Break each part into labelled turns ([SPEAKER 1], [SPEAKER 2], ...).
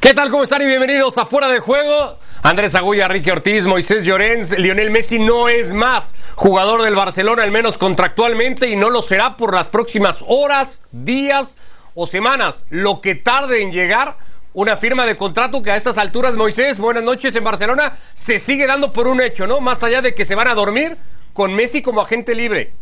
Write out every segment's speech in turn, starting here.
[SPEAKER 1] ¿Qué tal? ¿Cómo están? Y bienvenidos a Fuera de Juego. Andrés Agulla, Ricky Ortiz, Moisés Llorens, Lionel Messi no es más jugador del Barcelona, al menos contractualmente, y no lo será por las próximas horas, días o semanas. Lo que tarde en llegar una firma de contrato que a estas alturas, Moisés, buenas noches en Barcelona, se sigue dando por un hecho, ¿no? Más allá de que se van a dormir con Messi como agente libre.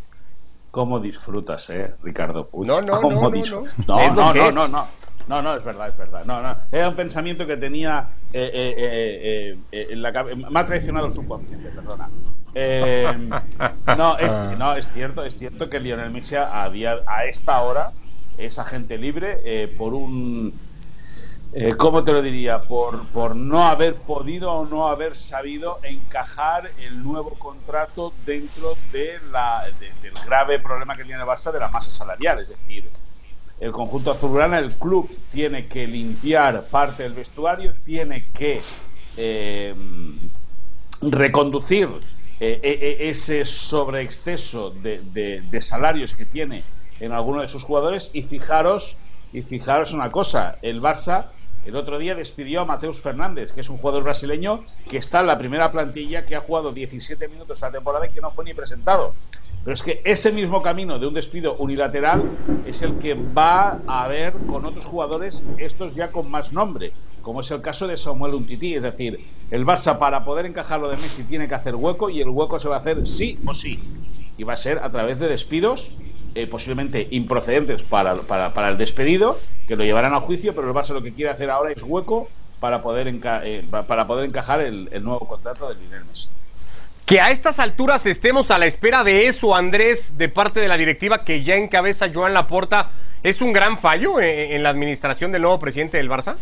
[SPEAKER 2] ¿Cómo disfrutas, eh, Ricardo Puig?
[SPEAKER 1] No, no,
[SPEAKER 2] ¿Cómo
[SPEAKER 1] no, no,
[SPEAKER 2] no, no, no, no, no. No, es verdad, es verdad. No, no. Era un pensamiento que tenía eh, eh, eh, en la cabe- Me ha traicionado el subconsciente, perdona. No, es, no, es cierto, es cierto que Lionel Messi a, día- a esta hora es agente libre por un eh, ¿Cómo te lo diría? Por, por no haber podido o no haber sabido encajar el nuevo contrato dentro de la, de- del grave problema que tiene el Barça de la masa salarial. Es decir, el conjunto azulgrana, el club, tiene que limpiar parte del vestuario, tiene que eh, reconducir eh, eh, ese sobreexceso de, de- de salarios que tiene en alguno de sus jugadores. Y fijaros y fijaros una cosa el Barça el otro día despidió a Mateus Fernández que es un jugador brasileño que está en la primera plantilla que ha jugado 17 minutos a la temporada y que no fue ni presentado pero es que ese mismo camino de un despido unilateral es el que va a haber con otros jugadores, estos ya con más nombre, como es el caso de Samuel Umtiti. Es decir, el Barça para poder encajar lo de Messi tiene que hacer hueco y el hueco se va a hacer sí o sí. Y va a ser a través de despidos, eh, posiblemente improcedentes para, el despedido, que lo llevarán a juicio, pero el Barça lo que quiere hacer ahora es hueco para poder, eh, pa- para poder encajar el, el nuevo contrato de Lionel Messi.
[SPEAKER 1] Que a estas alturas estemos a la espera de eso, Andrés, de parte de la directiva que ya encabeza Joan Laporta, ¿es un gran fallo en, en la administración del nuevo presidente del Barça?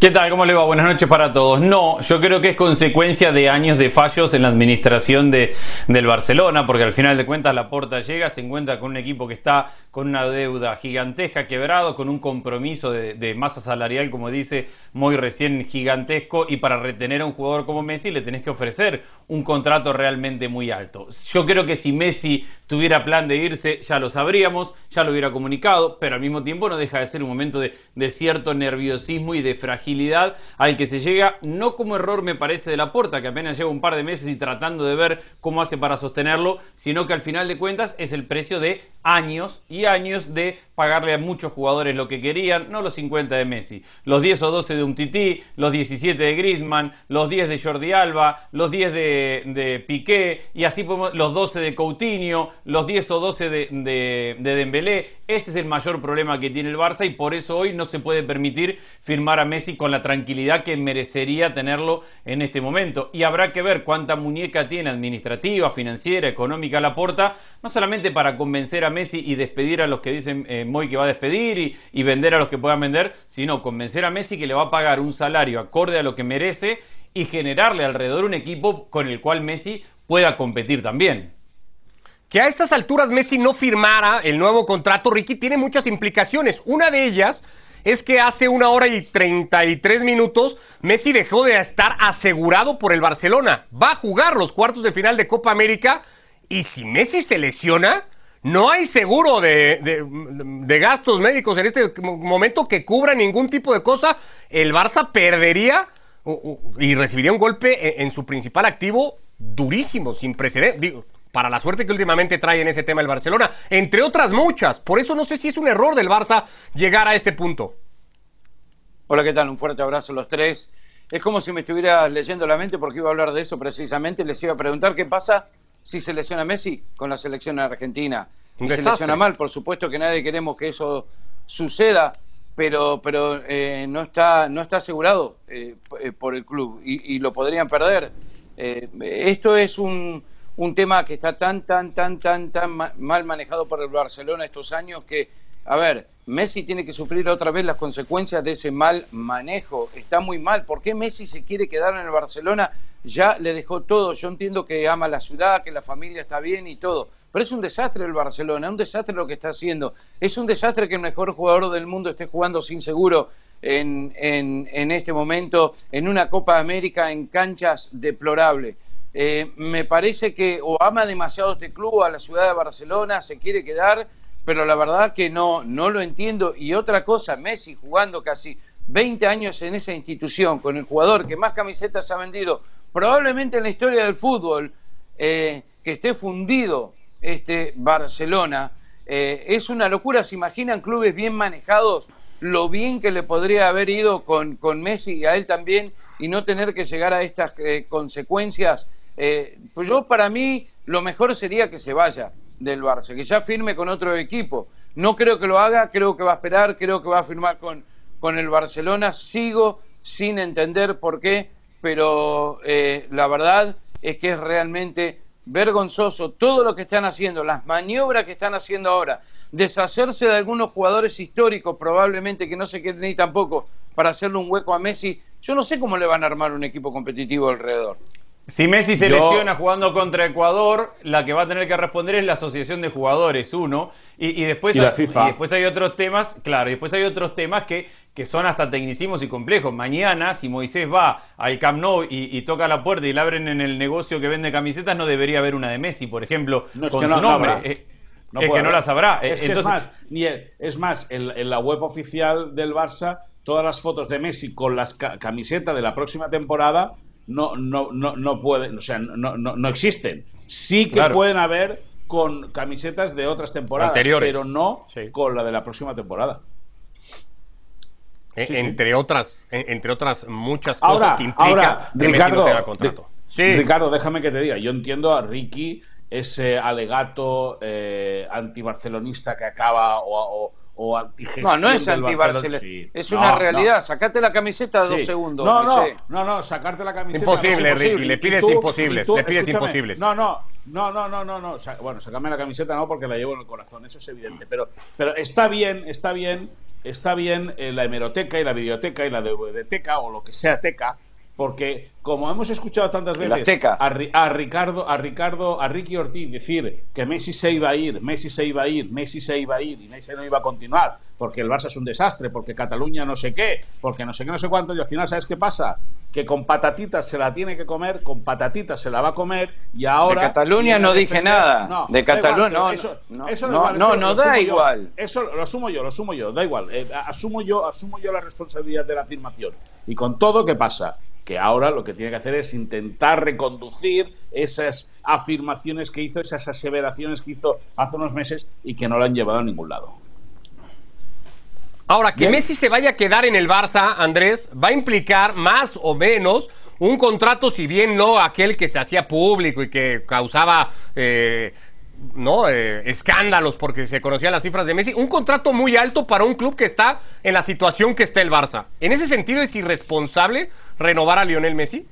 [SPEAKER 3] ¿Qué tal? ¿Cómo le va? Buenas noches para todos. No, yo creo que es consecuencia de años de fallos en la administración de, del Barcelona, porque al final de cuentas la porta llega, se encuentra con un equipo que está con una deuda gigantesca, quebrado, con un compromiso de, masa salarial, como dice muy recién, gigantesco, y para retener a un jugador como Messi le tenés que ofrecer un contrato realmente muy alto. Yo creo que si Messi tuviera plan de irse, ya lo sabríamos, ya lo hubiera comunicado, pero al mismo tiempo no deja de ser un momento de, de cierto nerviosismo y de fragilidad al que se llega, no como error me parece de la puerta, que apenas lleva un par de meses y tratando de ver cómo hace para sostenerlo, sino que al final de cuentas es el precio de años y años de pagarle a muchos jugadores lo que querían, no los 50 de Messi, los 10 o 12 de Umtiti, los 17 de Griezmann, los 10 de Jordi Alba, los 10 de, de Piqué, y así podemos, los 12 de Coutinho, los 10 o 12 de, de, de Dembélé. Ese es el mayor problema que tiene el Barça y por eso hoy no se puede permitir firmar a Messi con la tranquilidad que merecería tenerlo en este momento. Y habrá que ver cuánta muñeca tiene administrativa, financiera, económica la porta, no solamente para convencer a Messi y despedir a los que dicen eh, Moy que va a despedir y, y vender a los que puedan vender, sino convencer a Messi que le va a pagar un salario acorde a lo que merece y generarle alrededor un equipo con el cual Messi pueda competir también.
[SPEAKER 1] Que a estas alturas Messi no firmara el nuevo contrato, Ricky, tiene muchas implicaciones. Una de ellas es que hace una hora y 33 minutos Messi dejó de estar asegurado por el Barcelona. Va a jugar los cuartos de final de Copa América y si Messi se lesiona, no hay seguro de, de- gastos médicos en este momento que cubra ningún tipo de cosa. El Barça perdería y recibiría un golpe en, en su principal activo durísimo, sin precedentes. Para la suerte que últimamente trae en ese tema el Barcelona, entre otras muchas. Por eso no sé si es un error del Barça llegar a este punto.
[SPEAKER 4] Hola, ¿qué tal? Un fuerte abrazo a los tres. Es como si me estuvieras leyendo la mente porque iba a hablar de eso precisamente. Les iba a preguntar qué pasa si se lesiona Messi con la selección argentina. Y lesiona mal, por supuesto que nadie queremos que eso suceda, pero, pero eh, no, está, no está asegurado eh, eh, por el club y, y lo podrían perder. Eh, esto es un, un tema que está tan, tan, tan, tan, tan ma- mal manejado por el Barcelona estos años que, a ver, Messi tiene que sufrir otra vez las consecuencias de ese mal manejo. Está muy mal. ¿Por qué Messi se quiere quedar en el Barcelona? Ya le dejó todo. Yo entiendo que ama la ciudad, que la familia está bien y todo. Pero es un desastre el Barcelona, un desastre lo que está haciendo. Es un desastre que el mejor jugador del mundo esté jugando sin seguro en, en, en este momento en una Copa América en canchas deplorables. Eh, me parece que o ama demasiado este club, a la ciudad de Barcelona, se quiere quedar, pero la verdad que no, no lo entiendo. Y otra cosa, Messi jugando casi 20 años en esa institución, con el jugador que más camisetas ha vendido, probablemente en la historia del fútbol, eh, que esté fundido este Barcelona, eh, es una locura. ¿Se imaginan clubes bien manejados? Lo bien que le podría haber ido con, con Messi y a él también y no tener que llegar a estas consecuencias. Pues yo, para mí, lo mejor sería que se vaya del Barça, que ya firme con otro equipo. No creo que lo haga, creo que va a esperar, creo que va a firmar con, con el Barcelona. Sigo sin entender por qué, pero eh, la verdad es que es realmente vergonzoso todo lo que están haciendo, las maniobras que están haciendo ahora, deshacerse de algunos jugadores históricos probablemente que no se quieren ni tampoco para hacerle un hueco a Messi. Yo no sé cómo le van a armar un equipo competitivo alrededor.
[SPEAKER 3] Si Messi se lesiona jugando contra Ecuador, la que va a tener que responder es la Asociación de Jugadores, uno, y, después, hay, después hay otros temas, claro, y después hay otros temas que, que son hasta tecnicismos y complejos. Mañana, si Moisés va al Camp Nou y, toca la puerta y le abren en el negocio que vende camisetas, no debería haber una de Messi, por ejemplo, con su nombre. Eh, es que no la sabrá.
[SPEAKER 2] Es, es más, ni es más en, la web oficial del Barça, todas las fotos de Messi con las camisetas de la próxima temporada no, no, no, no pueden, o sea, no, no, no existen. Sí que pueden haber con camisetas de otras temporadas, pero no con la de la próxima temporada.
[SPEAKER 1] E, entre otras, e, entre otras muchas cosas que implica ahora,
[SPEAKER 2] Ricardo, contrato. Ricardo, déjame que te diga, yo entiendo a Ricky ese alegato eh, antibarcelonista que acaba o, o
[SPEAKER 4] No, no es anti es una realidad. Sacate la camiseta dos segundos.
[SPEAKER 2] No, no, no, no, sacarte la camiseta.
[SPEAKER 1] Imposible, Ricky, le pides imposibles, le pides imposibles.
[SPEAKER 2] No, no, no, no, no, no, no. Bueno, sacame la camiseta no porque la llevo en el corazón, eso es evidente. Pero, pero está bien, está bien, está bien eh, la hemeroteca y la videoteca y la DVD-teca o lo que sea teca porque como hemos escuchado tantas veces a, Ricardo, a Ricardo, a Ricky Ortiz decir que Messi se iba a ir, Messi se iba a ir, Messi se iba a ir y Messi no iba a continuar, porque el Barça es un desastre, porque Cataluña no sé qué, porque no sé qué, no sé cuánto, y al final, ¿sabes qué pasa? Que con patatitas se la tiene que comer, con patatitas se la va a comer, y ahora...
[SPEAKER 4] De Cataluña no dije nada. de Cataluña no, eso, no, eso no, no, no, da igual.
[SPEAKER 2] Eso lo asumo yo, lo asumo yo, da igual. Eh, asumo yo, asumo yo la responsabilidad de la afirmación. Y con todo, ¿qué pasa? Que ahora lo que tiene que hacer es intentar reconducir esas afirmaciones que hizo, esas aseveraciones que hizo hace unos meses y que no la han llevado a ningún lado.
[SPEAKER 1] Ahora, que Messi se vaya a quedar en el Barça, Andrés, va a implicar más o menos un contrato, si bien no aquel que se hacía público y que causaba eh, ¿no? Eh, escándalos porque se conocían las cifras de Messi, un contrato muy alto para un club que está en la situación que está el Barça. En ese sentido, ¿es irresponsable renovar a Lionel Messi?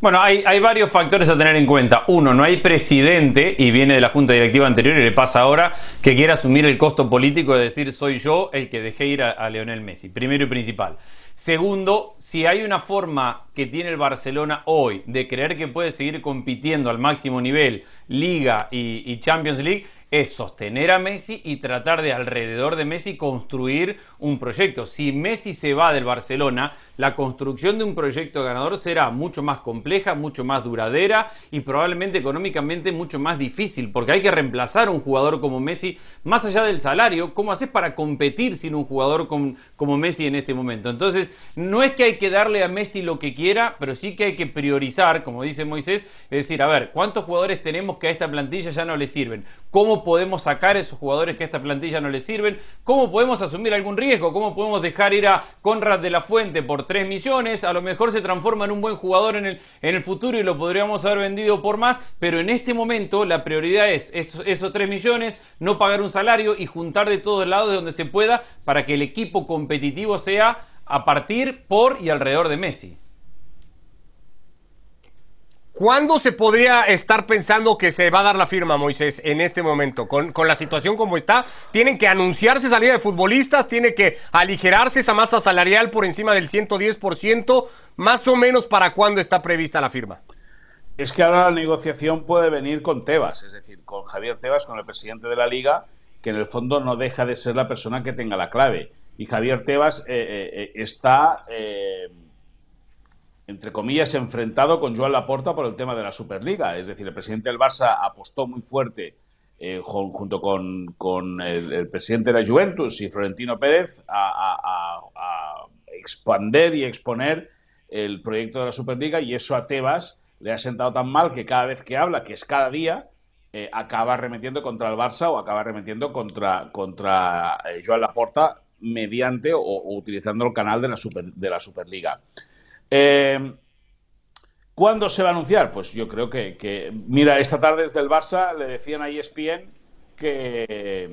[SPEAKER 3] Bueno, hay, varios factores a tener en cuenta. Uno, no hay presidente, y viene de la junta directiva anterior y le pasa ahora, que quiera asumir el costo político de decir soy yo el que dejé ir a, a Lionel Messi. Primero y principal. Segundo, si hay una forma que tiene el Barcelona hoy de creer que puede seguir compitiendo al máximo nivel, Liga y Champions League, es sostener a Messi y tratar de alrededor de Messi construir un proyecto. Si Messi se va del Barcelona, la construcción de un proyecto ganador será mucho más compleja, mucho más duradera y probablemente económicamente mucho más difícil, porque hay que reemplazar a un jugador como Messi más allá del salario. ¿Cómo haces para competir sin un jugador como Messi en este momento? Entonces, no es que hay que darle a Messi lo que quiera, pero sí que hay que priorizar, como dice Moisés, es decir, a ver, ¿cuántos jugadores tenemos que a esta plantilla ya no le sirven? ¿Cómo podemos sacar esos jugadores que a esta plantilla no les sirven? ¿Cómo podemos asumir algún riesgo? ¿Cómo podemos dejar ir a Conrad de la Fuente por 3 millones? A lo mejor se transforma en un buen jugador en el, en el futuro y lo podríamos haber vendido por más, pero en este momento la prioridad es esos 3 millones, no pagar un salario y juntar de todos lados de donde se pueda para que el equipo competitivo sea a partir, por y alrededor de Messi.
[SPEAKER 1] ¿Cuándo se podría estar pensando que se va a dar la firma, Moisés, en este momento? Con, la situación como está, tienen que anunciarse salida de futbolistas, tiene que aligerarse esa masa salarial por encima del 110%, más o menos para cuándo está prevista la firma.
[SPEAKER 2] Es que ahora la negociación puede venir con Tebas, es decir, con Javier Tebas, con el presidente de la liga, que en el fondo no deja de ser la persona que tenga la clave. Y Javier Tebas eh, eh, eh, está entre comillas, enfrentado con Joan Laporta por el tema de la Superliga. Es decir, el presidente del Barça apostó muy fuerte eh, junto con, el, presidente de la Juventus y Florentino Pérez a, expander y exponer el proyecto de la Superliga y eso a Tebas le ha sentado tan mal que cada vez que habla, que es cada día, eh, acaba remetiendo contra el Barça o acaba remetiendo contra, contra eh, Joan Laporta mediante o, utilizando el canal de la, Super, de la Superliga. Eh, ¿Cuándo se va a anunciar? Pues yo creo que, mira, esta tarde desde el Barça le decían a ESPN que,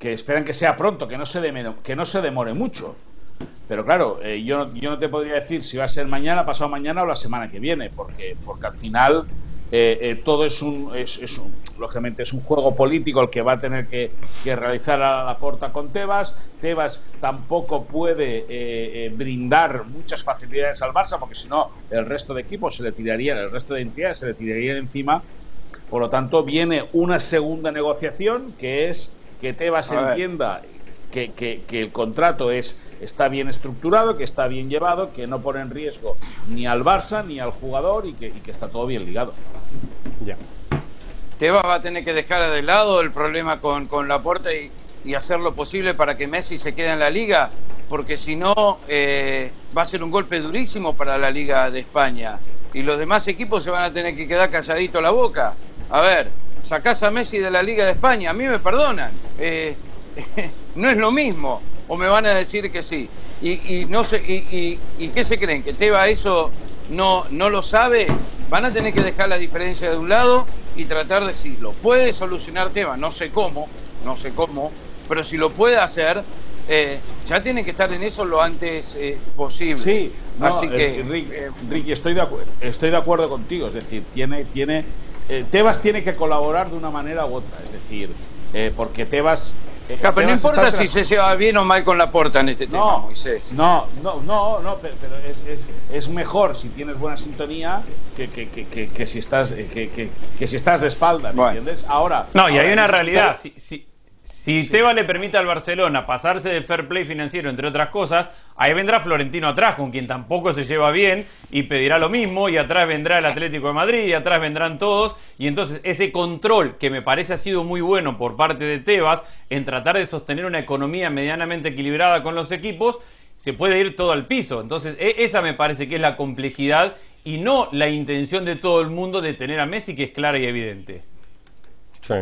[SPEAKER 2] esperan que sea pronto, que no se, que no se demore mucho. Pero claro, eh, yo, yo no te podría decir si va a ser mañana, pasado mañana o la semana que viene, porque, porque al final eh, eh, todo es un, es, es un, lógicamente es un juego político el que va a tener que, realizar a la porta con Tebas. Tebas tampoco puede brindar muchas facilidades al Barça, porque si no, el resto de equipos se le tirarían, el resto de entidades se le tirarían encima. Por lo tanto, viene una segunda negociación que es que Tebas entienda que, que el contrato es está bien estructurado, que está bien llevado, que no pone en riesgo ni al Barça ni al jugador y que, está todo bien ligado.
[SPEAKER 4] Ya. Tebas va a tener que dejar de lado el problema con, con Laporta y, y hacer lo posible para que Messi se quede en la liga, porque si no eh, va a ser un golpe durísimo para la liga de España y los demás equipos se van a tener que quedar calladito la boca. A ver, sacás a Messi de la liga de España, a mí me perdonan, eh, no es lo mismo o me van a decir que sí. Y, no sé, y, y, qué se creen? ¿Que Teba eso no, no lo sabe? Van a tener que dejar la diferencia de un lado y tratar de decirlo. Puede solucionar Teba, no sé cómo, no sé cómo, pero si lo puede hacer, eh, ya tiene que estar en eso lo antes eh, posible.
[SPEAKER 2] Sí, así que eh, Ricky, estoy de acuerdo, estoy de acuerdo contigo. Es decir, tiene, tiene, Tebas tiene que colaborar de una manera u otra. Es decir, porque Tebas
[SPEAKER 4] pero no importa si se lleva bien o mal con la porta en este
[SPEAKER 2] no, tema, Moisés. No, no, no, no pero, es, es, mejor si tienes buena sintonía que, que, que, que si estás que, si estás de espalda, ¿me entiendes? Ahora.
[SPEAKER 3] No, y hay una realidad. Si, si, si Teba le permite al Barcelona pasarse de fair play financiero, entre otras cosas, ahí vendrá Florentino atrás, con quien tampoco se lleva bien, y pedirá lo mismo, y atrás vendrá el Atlético de Madrid, y atrás vendrán todos, y entonces ese control que me parece ha sido muy bueno por parte de Tebas en tratar de sostener una economía medianamente equilibrada con los equipos, se puede ir todo al piso. Entonces, e, esa me parece que es la complejidad y no la intención de todo el mundo de tener a Messi, que es clara y evidente.
[SPEAKER 1] Sí.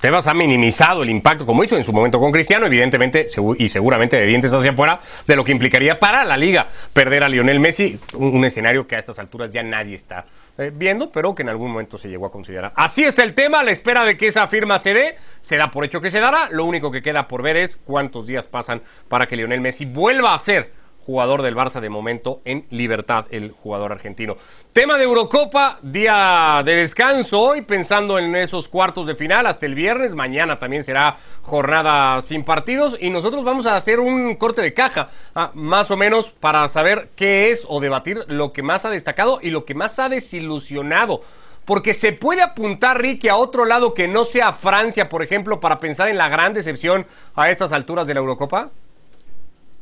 [SPEAKER 1] Tebas ha minimizado el impacto, como hizo en su momento con Cristiano, evidentemente y seguramente de dientes hacia afuera, de lo que implicaría para la liga perder a Lionel Messi, un, escenario que a estas alturas ya nadie está eh, viendo, pero que en algún momento se llegó a considerar. Así está el tema, la espera de que esa firma se dé, se da por hecho que se dará, lo único que queda por ver es cuántos días pasan para que Lionel Messi vuelva a ser jugador del Barça de momento en libertad, el jugador argentino. Tema de Eurocopa, día de descanso hoy, pensando en esos cuartos de final hasta el viernes. Mañana también será jornada sin partidos y nosotros vamos a hacer un corte de caja, ah, más o menos para saber qué es o debatir lo que más ha destacado y lo que más ha desilusionado. Porque se puede apuntar, Ricky, a otro lado que no sea Francia, por ejemplo, para pensar en la gran decepción a estas alturas de la Eurocopa.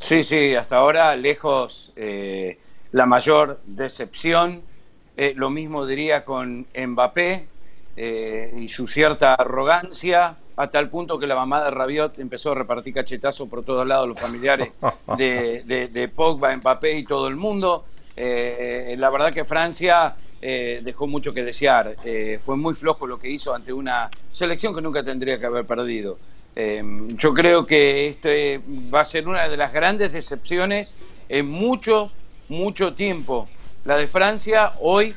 [SPEAKER 4] Sí, sí, hasta ahora lejos eh, la mayor decepción. Eh, lo mismo diría con Mbappé eh, y su cierta arrogancia, a tal punto que la mamá de Rabiot empezó a repartir cachetazo por todos lados, los familiares de, de, de Pogba, Mbappé y todo el mundo. la verdad que Francia dejó mucho que desear. fue muy flojo lo que hizo ante una selección que nunca tendría que haber perdido. Em, yo creo que este va a ser una de las grandes decepciones en mucho, mucho tiempo. La de Francia, hoy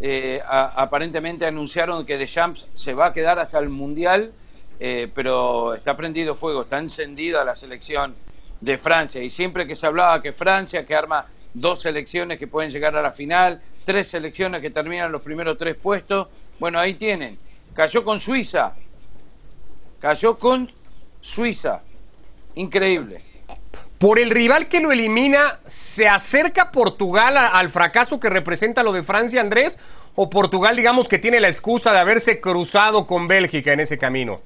[SPEAKER 4] eh, aparentemente anunciaron que Deschamps se va a quedar hasta el Mundial, eh, pero está prendido fuego, está encendida la selección de Francia. Y siempre que se hablaba que Francia, que arma dos selecciones que pueden llegar a la final, tres selecciones que terminan los primeros tres puestos, bueno, ahí tienen. Cayó con Suiza, cayó con Suiza. Increíble.
[SPEAKER 1] Por el rival que lo elimina, ¿se acerca Portugal al fracaso que representa lo de Francia, Andrés? ¿O Portugal, digamos, que tiene la excusa de haberse cruzado con Bélgica en ese camino?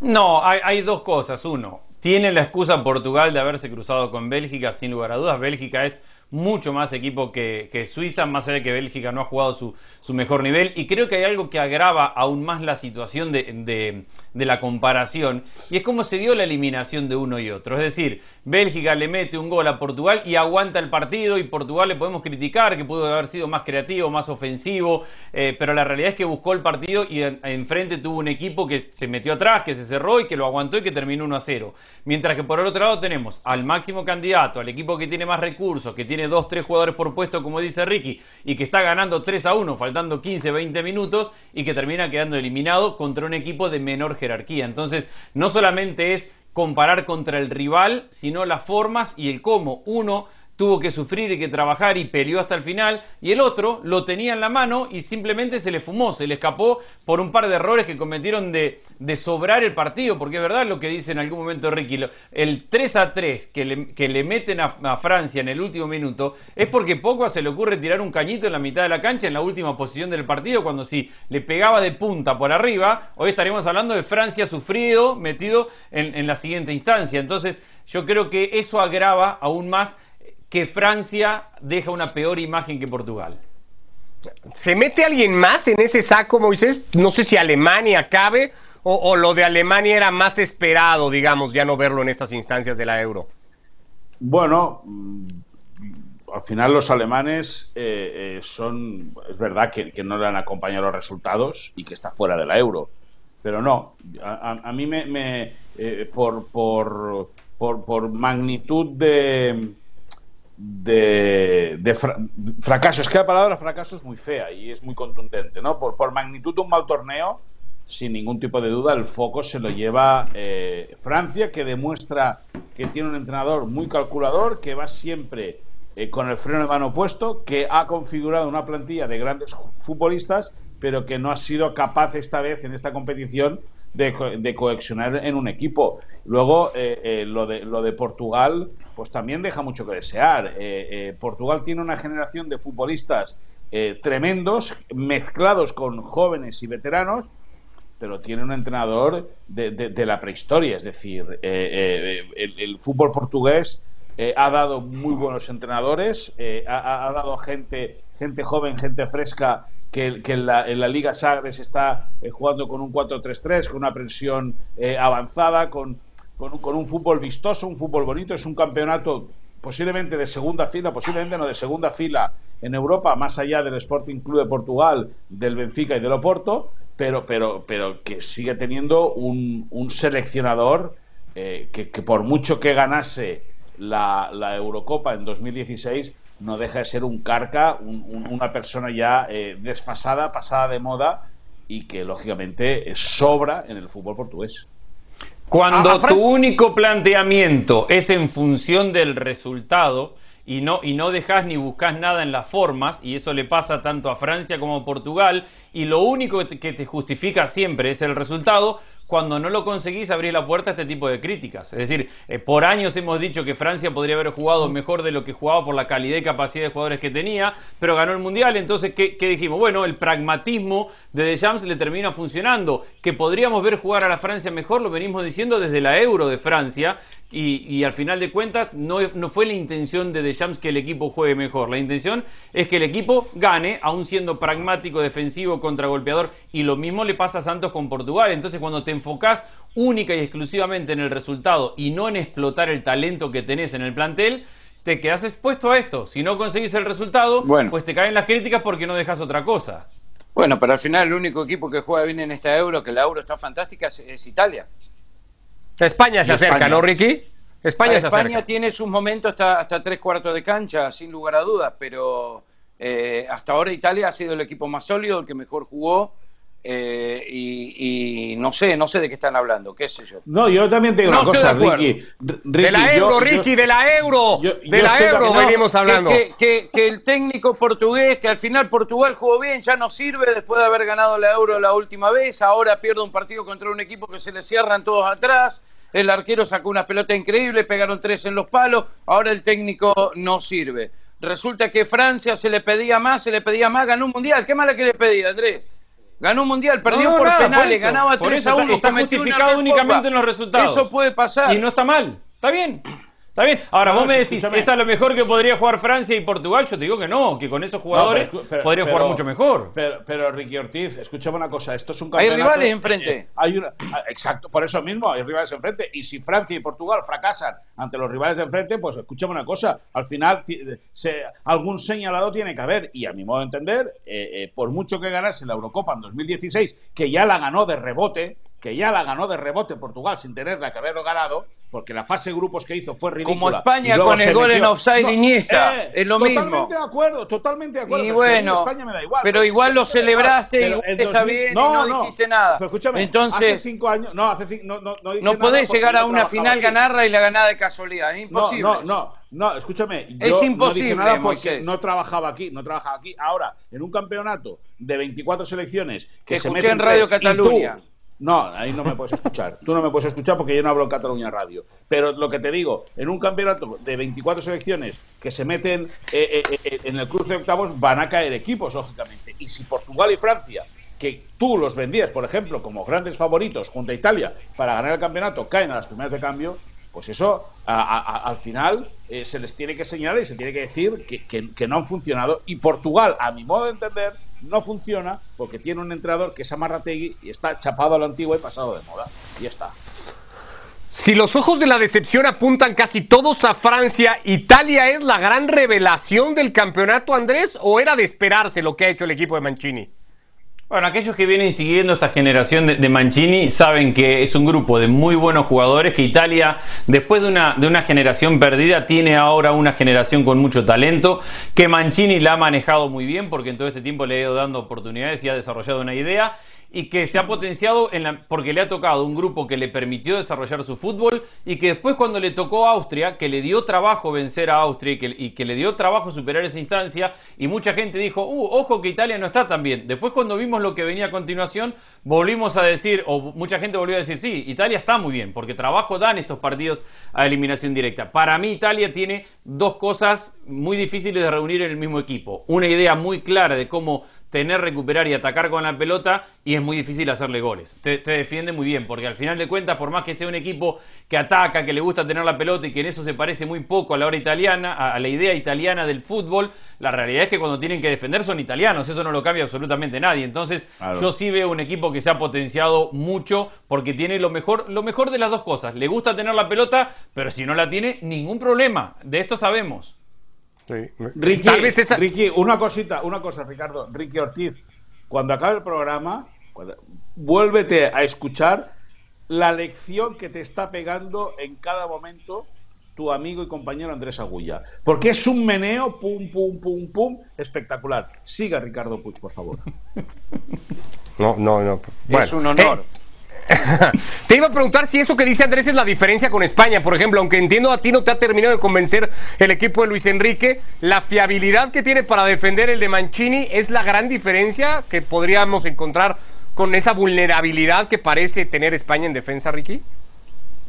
[SPEAKER 3] No, hay, dos cosas. Uno, tiene la excusa Portugal de haberse cruzado con Bélgica, sin lugar a dudas. Bélgica es mucho más equipo que, Suiza, más allá de que Bélgica no ha jugado su, mejor nivel. Y creo que hay algo que agrava aún más la situación de, la comparación, y es cómo se dio la eliminación de uno y otro. Es decir, Bélgica le mete un gol a Portugal y aguanta el partido, y Portugal le podemos criticar que pudo haber sido más creativo, más ofensivo, eh, pero la realidad es que buscó el partido y enfrente tuvo un equipo que se metió atrás, que se cerró y que lo aguantó y que terminó 1 a 0. Mientras que por el otro lado tenemos al máximo candidato, al equipo que tiene más recursos, que tiene 2, 3 jugadores por puesto, como dice Ricky, y que está ganando 3 a 1, faltando 15, 20 minutos, y que termina quedando eliminado contra un equipo de menor jerarquía. Entonces, no solamente es comparar contra el rival, sino las formas y el cómo. Uno tuvo que sufrir y que trabajar y peleó hasta el final, y el otro lo tenía en la mano y simplemente se le fumó, se le escapó por un par de errores que cometieron de, sobrar el partido, porque es verdad lo que dice en algún momento Ricky, el 3 a 3 que le, que le meten a, Francia en el último minuto, es porque poco se le ocurre tirar un cañito en la mitad de la cancha en la última posición del partido, cuando si le pegaba de punta por arriba, hoy estaríamos hablando de Francia sufrido, metido en, en la siguiente instancia. Entonces, yo creo que eso agrava aún más que Francia deja una peor imagen que Portugal.
[SPEAKER 1] ¿Se mete alguien más en ese saco, Moisés? No sé si Alemania cabe o, lo de Alemania era más esperado, digamos, ya no verlo en estas instancias de la euro.
[SPEAKER 2] Bueno, mm, al final los alemanes eh, eh, son, es verdad que, no le han acompañado los resultados y que está fuera de la euro, pero no, a, mí me, eh, por, por, por magnitud de de, fracaso. Es que la palabra fracaso es muy fea y es muy contundente, ¿no? Por, magnitud de un mal torneo, sin ningún tipo de duda, el foco se lo lleva eh, Francia, que demuestra que tiene un entrenador muy calculador, que va siempre eh, con el freno de mano puesto, que ha configurado una plantilla de grandes futbolistas, pero que no ha sido capaz esta vez en esta competición de, de coexionar en un equipo. Luego, eh, lo, de, lo de Portugal pues también deja mucho que desear. Eh, eh, Portugal tiene una generación de futbolistas eh, tremendos, mezclados con jóvenes y veteranos, pero tiene un entrenador de, la prehistoria. Es decir, el, fútbol portugués ha dado muy buenos entrenadores, ha, dado gente, gente joven, gente fresca que, en, la, Liga Sagres está jugando con un 4-3-3, con una presión avanzada, con, con, un fútbol vistoso, un fútbol bonito, es un campeonato posiblemente de segunda fila, posiblemente no de segunda fila en Europa, más allá del Sporting Club de Portugal, del Benfica y del Oporto, pero, pero, pero que sigue teniendo un, seleccionador eh, que, por mucho que ganase la, Eurocopa en 2016, no deja de ser un carca, una persona ya eh, desfasada, pasada de moda y que lógicamente sobra en el fútbol portugués.
[SPEAKER 3] Cuando tu único planteamiento es en función del resultado y no, y no dejas ni buscas nada en las formas, y eso le pasa tanto a Francia como a Portugal, y lo único que te justifica siempre es el resultado, cuando no lo conseguís abrir la puerta a este tipo de críticas. Es decir, eh, por años hemos dicho que Francia podría haber jugado mejor de lo que jugaba por la calidad y capacidad de jugadores que tenía, pero ganó el Mundial. Entonces, ¿qué, dijimos? Bueno, el pragmatismo de Deschamps le termina funcionando. Que podríamos ver jugar a la Francia mejor, lo venimos diciendo desde la Euro de Francia, y, al final de cuentas no, no, fue la intención de Deschamps que el equipo juegue mejor. La intención es que el equipo gane, aún siendo pragmático, defensivo, contragolpeador. Y lo mismo le pasa a Santos con Portugal. Entonces cuando te enfocás única y exclusivamente en el resultado y no en explotar el talento que tenés en el plantel, te quedas expuesto a esto. Si no conseguís el resultado, pues te caen las críticas porque no dejas otra cosa.
[SPEAKER 4] Bueno, pero al final el único equipo que juega bien en esta Euro, que la Euro está fantástica, es Italia.
[SPEAKER 1] España se acerca, ¿no, Ricky?
[SPEAKER 4] España, España tiene sus momentos hasta, hasta tres cuartos de cancha, sin lugar a dudas, pero eh, hasta ahora Italia ha sido el equipo más sólido, el que mejor jugó. Eh, y, no sé, no sé de qué están hablando, qué sé yo.
[SPEAKER 2] No, yo también tengo una cosa, Ricky,
[SPEAKER 1] De la euro, Ricky, de la euro. de la euro venimos hablando.
[SPEAKER 4] Que, que, el técnico portugués, que al final Portugal jugó bien, ya no sirve después de haber ganado la euro la última vez. Ahora pierde un partido contra un equipo que se le cierran todos atrás el arquero sacó una pelota increíble, pegaron tres en los palos, ahora el técnico no sirve. Resulta que Francia se le pedía más, se le pedía más, ganó un mundial. ¿Qué mala que le pedía, Andrés? Ganó un mundial, perdió por penales, ganaba 3 a 1.
[SPEAKER 3] Está, justificado únicamente en los resultados.
[SPEAKER 4] Eso puede pasar.
[SPEAKER 3] Y no está mal, está bien. Está bien. Ahora,
[SPEAKER 2] No,
[SPEAKER 3] vos me decís,
[SPEAKER 2] escúchame.
[SPEAKER 3] ¿es a lo mejor que podría jugar Francia y Portugal? Yo te digo que no, que con esos jugadores
[SPEAKER 2] No, pero escu- pero-
[SPEAKER 3] podrían
[SPEAKER 2] pero-
[SPEAKER 3] jugar mucho mejor.
[SPEAKER 2] Pero, pero Ricky Ortiz, escúchame una cosa, esto es un
[SPEAKER 4] Hay
[SPEAKER 2] campeonato...
[SPEAKER 4] rivales enfrente.
[SPEAKER 2] hay una- ah, exacto, por eso mismo hay rivales enfrente. Y si Francia y Portugal fracasan ante los rivales de enfrente, pues escúchame una cosa, al final se- algún señalado tiene que haber. Y a mi modo de entender, eh, eh, por mucho que ganase la Eurocopa en 2016, que ya la ganó de rebote, que ya la ganó de rebote Portugal sin tenerla que haberlo ganado, porque la fase de grupos que hizo fue ridícula.
[SPEAKER 4] Como España con el gol en offside de Iniesta, es lo mismo.
[SPEAKER 2] Totalmente de acuerdo, totalmente de acuerdo.
[SPEAKER 4] Y
[SPEAKER 2] pero si
[SPEAKER 4] bueno,
[SPEAKER 2] España me da igual,
[SPEAKER 4] pero
[SPEAKER 2] si
[SPEAKER 4] igual
[SPEAKER 2] es
[SPEAKER 4] lo
[SPEAKER 2] que
[SPEAKER 4] celebraste, igual está
[SPEAKER 2] 2000
[SPEAKER 4] bien y no dijiste nada.
[SPEAKER 2] Pero escúchame,
[SPEAKER 4] Entonces-
[SPEAKER 2] hace cinco años, no, hace cinco, no, no, no dije
[SPEAKER 4] No podés llegar
[SPEAKER 2] yo
[SPEAKER 4] a una final, ganarla y la ganada de casualidad. Es
[SPEAKER 2] No,
[SPEAKER 4] imposible.
[SPEAKER 2] no, no, no, escúchame.
[SPEAKER 4] Es
[SPEAKER 2] yo No dije
[SPEAKER 4] imposible,
[SPEAKER 2] nada porque
[SPEAKER 4] Moisés.
[SPEAKER 2] no trabajaba aquí, no trabajaba aquí. Ahora, en un campeonato de 24 selecciones que
[SPEAKER 4] Te
[SPEAKER 2] se meten
[SPEAKER 4] en Radio
[SPEAKER 2] tres y tú-
[SPEAKER 4] Cataluña.
[SPEAKER 2] No, ahí no me puedes escuchar. Tú no me puedes escuchar porque yo no hablo en Cataluña Radio. Pero lo que te digo, en un campeonato de 24 selecciones que se meten eh, eh, eh, en el cruce de octavos, van a caer equipos, lógicamente. Y si Portugal y Francia, que tú los vendías, por ejemplo, como grandes favoritos junto a Italia para ganar el campeonato, caen a las primeras de cambio, pues eso a- al final se les tiene que señalar y se tiene que decir que no han funcionado. Y Portugal, a mi modo de entender, no funciona porque tiene un entrenador que es Amarrategui y está chapado a la antigua y pasado de moda. Y ya está.
[SPEAKER 1] Si los ojos de la decepción apuntan casi todos a Francia, ¿Italia es la gran revelación del campeonato, Andrés? ¿O era de esperarse lo que ha hecho el equipo de Mancini?
[SPEAKER 3] Bueno, aquellos que vienen siguiendo esta generación de, de Mancini saben que es un grupo de muy buenos jugadores, que Italia, después de una, de una generación perdida, tiene ahora una generación con mucho talento, que Mancini la ha manejado muy bien, porque en todo este tiempo le ha ido dando oportunidades y ha desarrollado una idea, y que se ha potenciado en la- porque le ha tocado un grupo que le permitió desarrollar su fútbol, y que después cuando le tocó a Austria, que le dio trabajo vencer a Austria y que, y que le dio trabajo superar esa instancia, y mucha gente dijo, uh, ojo que Italia no está tan bien. Después cuando vimos lo que venía a continuación, volvimos a decir, o mucha gente volvió a decir, sí, Italia está muy bien, porque trabajo dan estos partidos a eliminación directa. Para mí Italia tiene dos cosas muy difíciles de reunir en el mismo equipo. Una idea muy clara de cómo tener, recuperar y atacar con la pelota y es muy difícil hacerle goles. Te, te defiende muy bien, porque al final de cuentas, por más que sea un equipo que ataca, que le gusta tener la pelota y que en eso se parece muy poco a la hora italiana, a, a la idea italiana del fútbol, la realidad es que cuando tienen que defender son italianos, eso no lo cambia absolutamente nadie. Entonces,
[SPEAKER 2] Claro.
[SPEAKER 3] yo sí veo un equipo que se ha potenciado mucho porque tiene lo mejor, lo mejor de las dos cosas. Le gusta tener la pelota, pero si no la tiene, ningún problema. De esto sabemos.
[SPEAKER 2] Ricky,
[SPEAKER 1] Tal vez esa-
[SPEAKER 2] Ricky, una cosita, una cosa, Ricardo. Ricky Ortiz, cuando acabe el programa, cuando- vuélvete a escuchar la lección que te está pegando en cada momento tu amigo y compañero Andrés Agulla. Porque es un meneo, pum, pum, pum, pum, espectacular. Siga Ricardo Puig, por favor.
[SPEAKER 1] No, no, no.
[SPEAKER 4] es un honor.
[SPEAKER 1] Eh, te iba a preguntar si eso que dice Andrés es la diferencia con España, por ejemplo, aunque entiendo a ti no te ha terminado de convencer el equipo de Luis Enrique, la fiabilidad que tiene para defender el de Mancini es la gran diferencia que podríamos encontrar con esa vulnerabilidad que parece tener España en defensa, Ricky.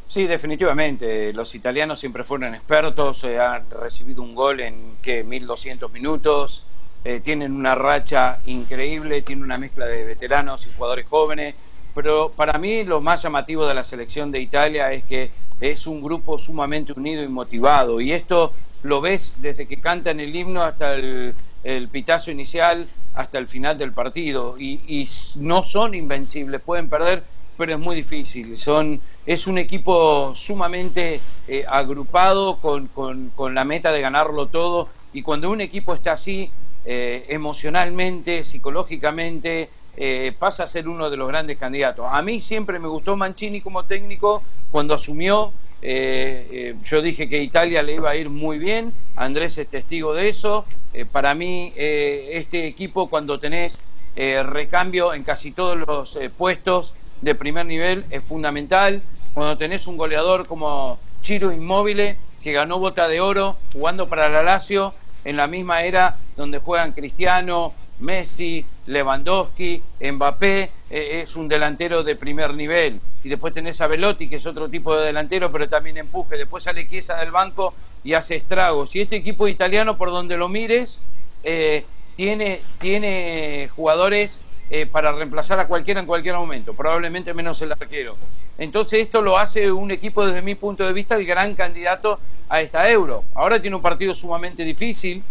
[SPEAKER 4] Sí, definitivamente. Los italianos siempre fueron expertos, eh, han recibido un gol en que 1200 minutos, eh, tienen una racha increíble, tienen una mezcla de veteranos y jugadores jóvenes. Pero para mí lo más llamativo de la selección de Italia es que es un grupo sumamente unido y motivado. Y esto lo ves desde que cantan el himno hasta el, el pitazo inicial, hasta el final del partido. Y, y no son invencibles, pueden perder, pero es muy difícil. Son, es un equipo sumamente eh, agrupado con, con- con la meta de ganarlo todo. Y cuando un equipo está así, eh, emocionalmente, psicológicamente, eh, pasa a ser uno de los grandes candidatos. A mí siempre me gustó Mancini como técnico cuando asumió. eh, eh, yo dije que Italia le iba a ir muy bien, Andrés es testigo de eso. Para mí, este equipo, cuando tenés recambio en casi todos los puestos de primer nivel, es fundamental. Cuando tenés un goleador como Chiro Inmóvil, que ganó bota de oro jugando para la Lazio, en la misma era donde juegan Cristiano, Messi, Lewandowski, Mbappé, eh, es un delantero de primer nivel. Y después tenés a Velotti, que es otro tipo de delantero, pero también empuje. Después sale Chiesa del banco y hace estragos. Y este equipo italiano, por donde lo mires, eh, tiene, tiene jugadores eh, para reemplazar a cualquiera en cualquier momento, probablemente menos el arquero. Entonces esto lo hace un equipo desde mi punto de vista el gran candidato a esta euro. Ahora tiene un partido sumamente difícil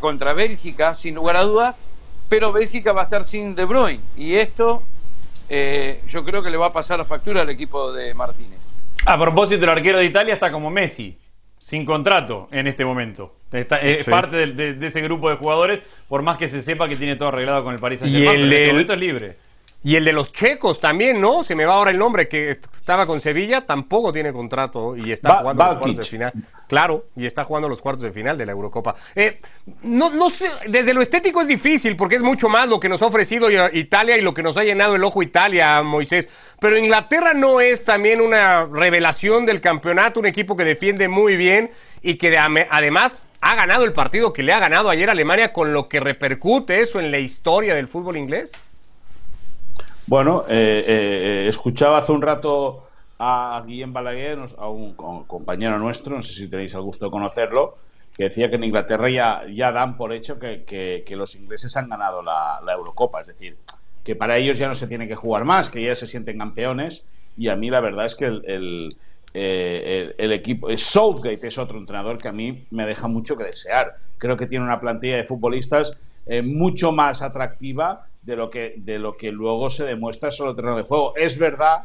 [SPEAKER 4] contra Bélgica, sin lugar a dudas, pero Bélgica va a estar sin De Bruyne y esto eh, yo creo que le va a pasar la factura al equipo de Martínez.
[SPEAKER 3] A propósito, el arquero de Italia está como Messi, sin contrato en este momento. es parte de, ese grupo de jugadores, por más que se sepa que tiene todo arreglado con el Paris Saint-Germain, pero en este momento es libre.
[SPEAKER 1] Y el de los checos también, ¿no? Se me va ahora el nombre, que estaba con Sevilla, tampoco tiene contrato y está jugando los cuartos de final. Claro, y está jugando los cuartos de final de la Eurocopa. Eh, no, no sé, desde lo estético es difícil, porque es mucho más lo que nos ha ofrecido Italia y lo que nos ha llenado el ojo Italia, Moisés. Pero Inglaterra no es también una revelación del campeonato, un equipo que defiende muy bien y que además ha ganado el partido que le ha ganado ayer Alemania, con lo que repercute eso en la historia del fútbol inglés.
[SPEAKER 2] Bueno, eh, eh, escuchaba hace un rato a Guillem Balaguer, a un, compañero nuestro, no sé si tenéis el gusto de conocerlo, que decía que en Inglaterra ya, dan por hecho que, los ingleses han ganado la, Eurocopa, es decir, que para ellos ya no se tiene que jugar más, que ya se sienten campeones, y a mí la verdad es que el, eh, equipo, Southgate es otro entrenador que a mí me deja mucho que desear. Creo que tiene una plantilla de futbolistas mucho más atractiva de lo que, de lo que luego se demuestra sobre el terreno de juego. Es verdad,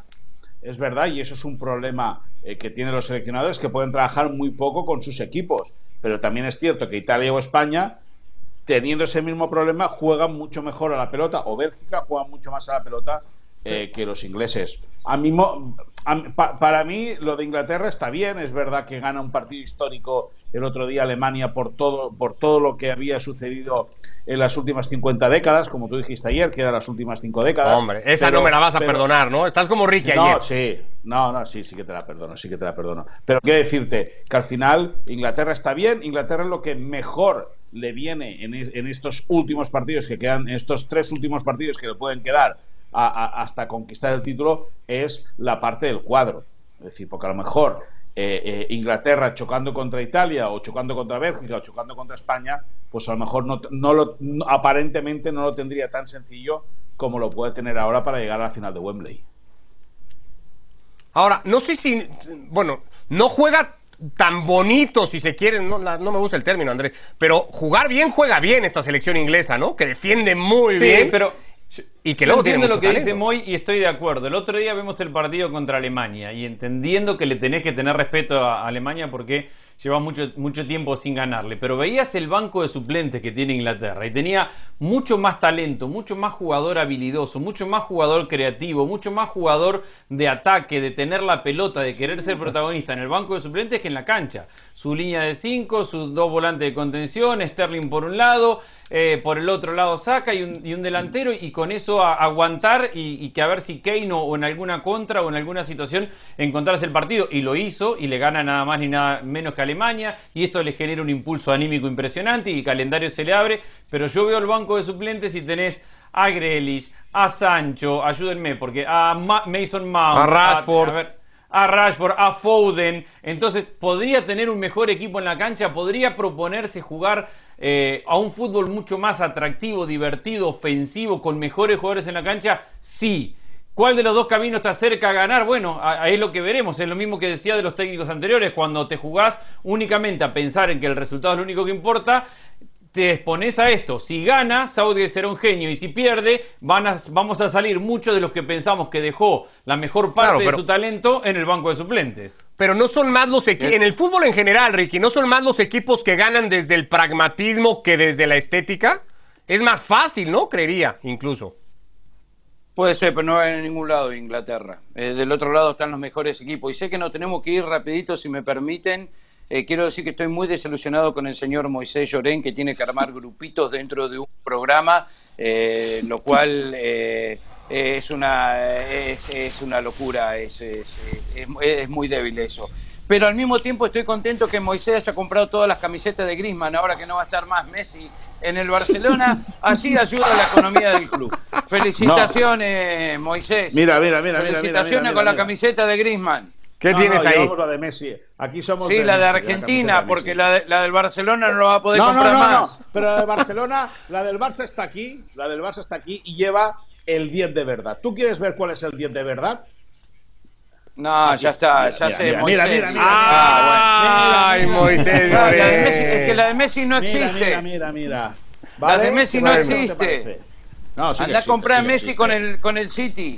[SPEAKER 2] es verdad, y eso es un problema eh, que tienen los seleccionadores, que pueden trabajar muy poco con sus equipos. Pero también es cierto que Italia o España, teniendo ese mismo problema, juegan mucho mejor a la pelota, o Bélgica juega mucho más a la pelota eh, que los ingleses. A mí, para mí, lo de Inglaterra está bien. Es verdad que gana un partido histórico el otro día Alemania por todo, por todo lo que había sucedido en las últimas 50 décadas, como tú dijiste ayer, que eran las últimas 5 décadas.
[SPEAKER 1] Hombre, esa no me la vas a perdonar, ¿no? Estás como Ricky
[SPEAKER 2] no,
[SPEAKER 1] ayer.
[SPEAKER 2] sí, no, no, sí, sí que te la perdono, sí que te la perdono. Pero quiero decirte que al final Inglaterra está bien, Inglaterra es lo que mejor le viene en, en estos últimos partidos que quedan, en estos tres últimos partidos que le pueden quedar hasta conquistar el título es la parte del cuadro. Es decir, porque a lo mejor eh, eh, Inglaterra chocando contra Italia o chocando contra Bélgica o chocando contra España, pues a lo mejor no, no lo, aparentemente no lo tendría tan sencillo como lo puede tener ahora para llegar a la final de Wembley.
[SPEAKER 1] Ahora, no sé si, bueno, no juega tan bonito, si se quiere, no, no, me gusta el término, Andrés, pero jugar bien juega bien esta selección inglesa, ¿no? Que defiende muy
[SPEAKER 3] sí,
[SPEAKER 1] bien.
[SPEAKER 3] pero y que luego entiendo lo que dice Moy y estoy de acuerdo. El otro día vemos el partido contra Alemania y entendiendo que le tenés que tener respeto a Alemania porque lleva mucho, mucho tiempo sin ganarle, pero veías el banco de suplentes que tiene Inglaterra y tenía mucho más talento, mucho más jugador habilidoso, mucho más jugador creativo, mucho más jugador de ataque, de tener la pelota, de querer ser protagonista en el banco de suplentes que en la cancha. Su línea de cinco, sus dos volantes de contención, Sterling por un lado, eh, por el otro lado saca y un, delantero y con eso aguantar y, que a ver si Kane o, en alguna contra o en alguna situación encontrarse el partido. Y lo hizo y le gana nada más ni nada menos que Alemania y esto le genera un impulso anímico impresionante y el calendario se le abre. Pero yo veo el banco de suplentes y tenés a Grealish, a Sancho, ayúdenme porque a Mason Mount,
[SPEAKER 1] a Rashford,
[SPEAKER 3] a Rashford, a Foden. Entonces, ¿podría tener un mejor equipo en la cancha? ¿Podría proponerse jugar eh, a un fútbol mucho más atractivo, divertido, ofensivo, con mejores jugadores en la cancha? Sí. ¿Cuál de los dos caminos está cerca a ganar? Bueno, ahí es lo que veremos. Es lo mismo que decía de los técnicos anteriores. Cuando te jugás únicamente a pensar en que el resultado es lo único que importa, te expones a esto. Si gana, Saudi será un genio y si pierde, van a, vamos a salir muchos de los que pensamos que dejó la mejor parte de su talento en el banco de suplentes.
[SPEAKER 1] Pero no son más los equipos, eh. en el fútbol en general, Ricky, no son más los equipos que ganan desde el pragmatismo que desde la estética. Es más fácil, ¿no? Creería, incluso.
[SPEAKER 4] Puede ser, pero no en ningún lado de Inglaterra. Eh, del otro lado están los mejores equipos. Y sé que no tenemos que ir rapidito, si me permiten. Eh, quiero decir que estoy muy desilusionado con el señor Moisés Llorén, que tiene que armar grupitos dentro de un programa, eh, lo cual eh, es, una, es, una locura, es, es, es, muy débil eso. Pero al mismo tiempo estoy contento que Moisés haya comprado todas las camisetas de Grisman, ahora que no va a estar más Messi en el Barcelona, así ayuda a la economía del club. Felicitaciones, Moisés.
[SPEAKER 2] Mira, mira, mira.
[SPEAKER 4] Felicitaciones con la camiseta de Grisman.
[SPEAKER 2] ¿Qué no, tienes no, ahí? De Messi. Aquí somos.
[SPEAKER 4] Sí, de la de Argentina, la porque la, de, la, del Barcelona no la va a poder no, comprar no, no, más.
[SPEAKER 2] No, pero la del Barcelona, la del Barça está aquí, la del Barça está aquí y lleva el 10 de verdad. ¿Tú quieres ver cuál es el 10 de verdad?
[SPEAKER 4] No, aquí. ya está, mira, ya
[SPEAKER 2] mira,
[SPEAKER 4] sé.
[SPEAKER 2] Mira,
[SPEAKER 4] Moisés.
[SPEAKER 2] mira, mira,
[SPEAKER 4] ah,
[SPEAKER 2] mira.
[SPEAKER 1] Ah,
[SPEAKER 4] Ay, Moisés. la de Messi, es que la de Messi no existe.
[SPEAKER 2] Mira, mira, mira. ¿Vale?
[SPEAKER 4] La de Messi no existe.
[SPEAKER 2] No, sí
[SPEAKER 4] Anda a comprar
[SPEAKER 2] a
[SPEAKER 4] Messi con, el, con el City.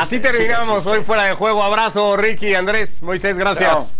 [SPEAKER 1] Así terminamos hoy fuera de juego. Abrazo, Ricky, Andrés, Moisés, gracias.